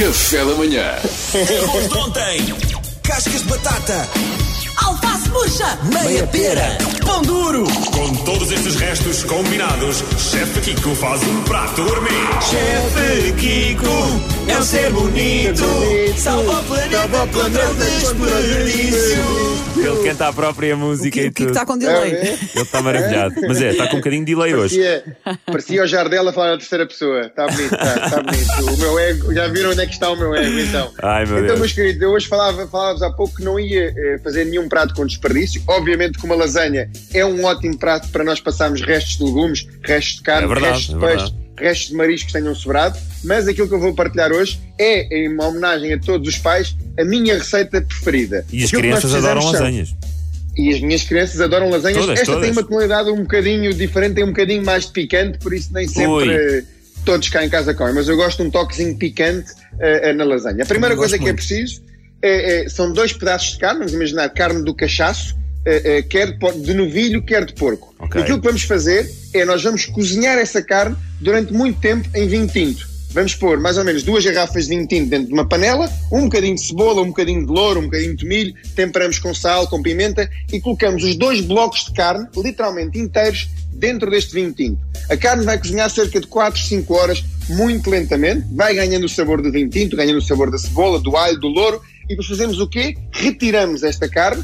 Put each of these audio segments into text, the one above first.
Café da manhã. Erros de ontem. Cascas de batata. Alface murcha! Meia pera. Pão duro! Com todos estes restos combinados, Chefe Kiko faz um prato gourmet. Chefe Kiko é um ser bonito. Salva o planeta contra o desperdício. Ele canta a própria música que, e o que tudo. está com delay? É, é. Ele está maravilhado. Mas é, está com um bocadinho de delay hoje. Parecia, parecia o Jardel a falar na terceira pessoa. Está bonito, está tá bonito. O meu ego, já viram onde é que está o meu ego, então. Ai, meu então, Deus. meus queridos, eu hoje falava, falávamos há pouco que não ia eh, fazer nenhum prato com desperdício. Obviamente que uma lasanha é um ótimo prato para nós passarmos restos de legumes, restos de carne, É verdade, restos de é peixe, restos de marisco que tenham sobrado. Mas aquilo que eu vou partilhar hoje é, em uma homenagem a todos os pais, a minha receita preferida. E as crianças adoram são- lasanhas. e as minhas crianças adoram lasanhas. Todas, Esta todas. tem uma tonalidade um bocadinho diferente, tem um bocadinho mais de picante, por isso nem sempre Ui. todos cá em casa comem. Mas eu gosto de um toquezinho picante eh, eh, na lasanha. A primeira coisa que é muito. preciso é- é- são dois pedaços de carne, vamos imaginar carne do cachaço, eh, eh, quer de de novilho, quer de porco. Ok. E aquilo que vamos fazer é nós vamos cozinhar essa carne durante muito tempo em vinho tinto. Vamos pôr mais ou menos duas garrafas de vinho tinto dentro de uma panela, um bocadinho de cebola, um bocadinho de louro, um bocadinho de milho, temperamos com sal, com pimenta e colocamos os dois blocos de carne, literalmente inteiros, dentro deste vinho tinto. A carne vai cozinhar cerca de 4, 5 horas, muito lentamente, vai ganhando o sabor do vinho tinto, ganhando o sabor da cebola, do alho, do louro, e depois fazemos o quê? Retiramos esta carne,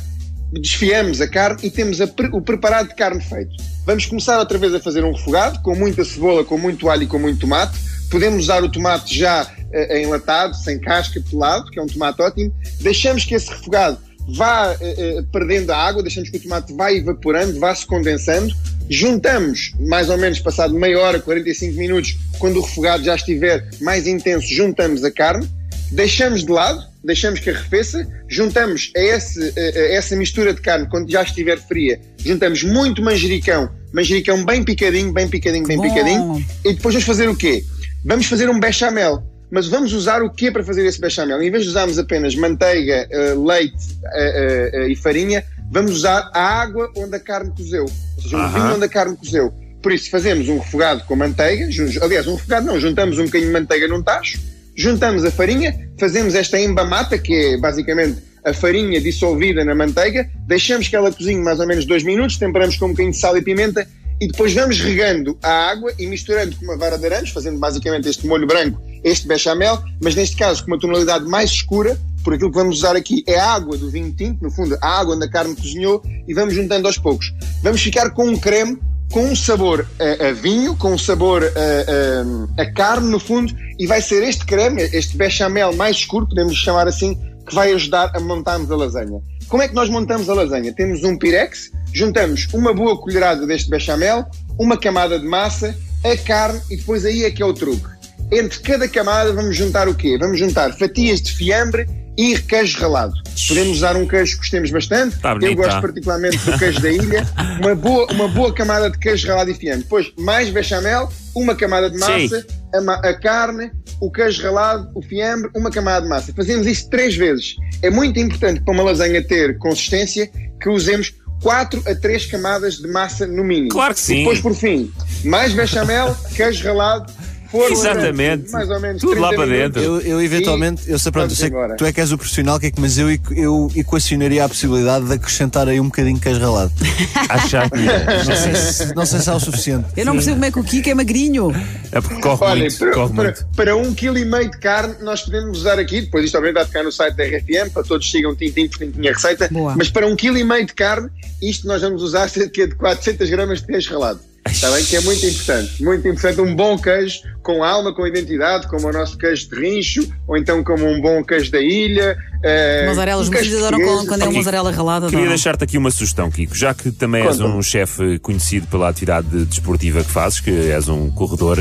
desfiamos a carne e temos pre- o preparado de carne feito. Vamos começar outra vez a fazer um refogado, com muita cebola, com muito alho e com muito tomate. Podemos usar o tomate já eh, enlatado, sem casca, pelado, que é um tomate ótimo. Deixamos que esse refogado vá eh, eh, perdendo a água, deixamos que o tomate vá evaporando, vá se condensando. Juntamos, mais ou menos passado meia hora, 45 minutos, quando o refogado já estiver mais intenso, juntamos a carne deixamos de lado, deixamos que arrefeça, juntamos a, esse, a- a essa mistura de carne, quando já estiver fria, juntamos muito manjericão, manjericão bem picadinho, bem picadinho, bem Bom. picadinho, e depois vamos fazer o quê? Vamos fazer um bechamel. Mas vamos usar o quê para fazer esse bechamel? Em vez de usarmos apenas manteiga, eh, leite eh, eh, e farinha, vamos usar a água onde a carne cozeu. Ou seja, o Aham. vinho onde a carne cozeu. Por isso, fazemos um refogado com manteiga. Aliás, um refogado não, juntamos um bocadinho de manteiga num tacho, juntamos a farinha, fazemos esta embamata, que é basicamente a farinha dissolvida na manteiga, deixamos que ela cozinhe mais ou menos dois minutos, temperamos com um bocadinho de sal e pimenta e depois vamos regando a água e misturando com uma vara de aranjos, fazendo basicamente este molho branco, este bechamel, mas neste caso com uma tonalidade mais escura, por aquilo que vamos usar aqui é a água do vinho tinto, no fundo a água onde a carne cozinhou e vamos juntando aos poucos. Vamos ficar com um creme com um sabor a, a vinho, com um sabor a- a carne no fundo, e vai ser este creme, este bechamel mais escuro, podemos chamar assim, que vai ajudar a montarmos a lasanha. Como é que nós montamos a lasanha? Temos um pirex, juntamos uma boa colherada deste bechamel, uma camada de massa, a carne e depois aí é que é o truque. Entre cada camada vamos juntar o quê? Vamos juntar fatias de fiambre e queijo ralado. Podemos usar um queijo que gostemos bastante. Tá bonito, Eu gosto tá. particularmente do queijo da ilha. Uma boa, uma boa camada de queijo ralado e fiambre. Depois mais bechamel, uma camada de massa, a, ma- a carne, o queijo ralado, o fiambre, uma camada de massa. Fazemos isto três vezes. É muito importante para uma lasanha ter consistência que usemos quatro a três camadas de massa no mínimo. Claro que sim. E depois, por fim, mais bechamel, queijo ralado, forno Exatamente. mais ou menos Tudo lá 30 para dentro. Eu, eu eventualmente, eu sei, pronto, eu sei que tu é que és o profissional, que é que- mas eu, eu equacionaria a possibilidade de acrescentar aí um bocadinho de queijo ralado. Achar que Não sei se, não sei se é o suficiente. Eu não percebo como é que o Kiko é magrinho. é porque corre Olha, muito. para, corre para, muito. para um quilo e meio de carne, nós podemos usar aqui, depois isto obviamente vai ficar no site da RFM, para todos sigam tintim por tintim a receita, Boa. mas para um quilo e meio de carne, isto nós vamos usar cerca de 400 gramas de queijo ralado. Está bem? Que é muito importante. Muito importante. Um bom queijo com alma, com identidade, como o nosso queijo de rincho, ou então como um bom queijo da ilha. eh, Mozzarella, os um filhos adoram quando, quando é Kiko, mozzarella ralada. Queria adoram. deixar-te aqui uma sugestão, Kiko. Já que também és Conta-me. um chefe conhecido pela atividade desportiva que fazes, que és um corredor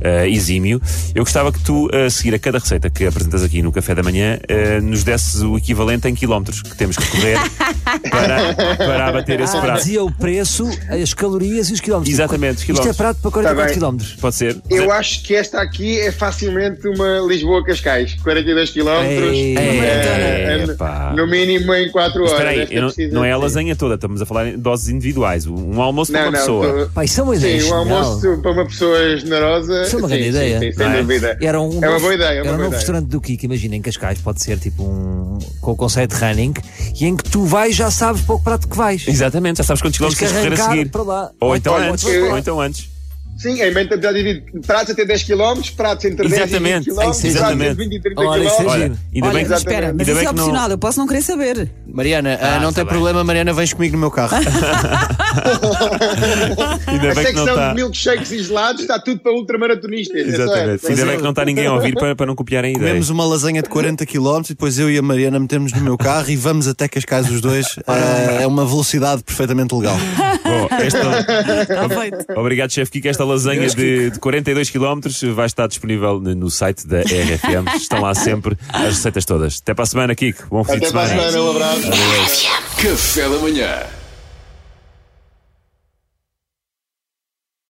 eh, exímio, eu gostava que tu, a seguir a cada receita que apresentas aqui no café da manhã, eh, nos desses o equivalente em quilómetros que temos que correr para, para abater esse Ah, prato. dizia o preço, as calorias e os quilómetros. Exatamente, os Isto é quilómetros. prato para Tá 44 bem. quilómetros. Pode ser? Eu acho, que esta aqui é facilmente uma Lisboa-Cascais, 42 km, Ei, eh, epá. no mínimo em 4 horas. Espera aí, não, não é a lasanha toda, estamos a falar em doses individuais. Um almoço para Não, uma não. pessoa. tô- é uma ideia Sim, um almoço para uma pessoa generosa. Isso é uma grande sim, ideia. sim, sem é? dúvida. Era um É uma novo- boa ideia, é uma Era um novo restaurante do Kiko, imagina, em Cascais, pode ser tipo um. com o conceito de running, e em que tu vais já sabes para o prato que vais. Exatamente, já sabes quantos quilómetros que tens de correr a seguir. para lá. Ou então Olha, antes, ou então antes. Sim, em mente já dividido pratos até 10 km, pratos entre 10 Exatamente, e 20 km, é pratos exatamente. entre 20 e 30 Olha, isso é km. Olha, giro. ainda Olha, bem que mas espera, mas ainda isso é que não- opcional, eu posso não querer saber. Mariana, ah, não tá tem bem. problema, Mariana, vens comigo no meu carro. Ainda A bem que não secção está. de milkshakes e gelados está tudo para ultramaratonistas. é só Exatamente. essa. Ainda bem que não está ninguém a ouvir para, para não copiarem a ideia. Comemos uma lasanha de 40 km e depois eu e a Mariana metemos no meu carro e vamos até Cascais os dois. Ah, é uma velocidade perfeitamente legal. Bom, esta-. Obrigado, chefe Kiko. Esta lasanha de, de 42 km vai estar disponível no site da RFM. Estão lá sempre as receitas todas. Até para a semana, Kiko. Bom fim de Até para a semana. semana, um abraço. Café da manhã.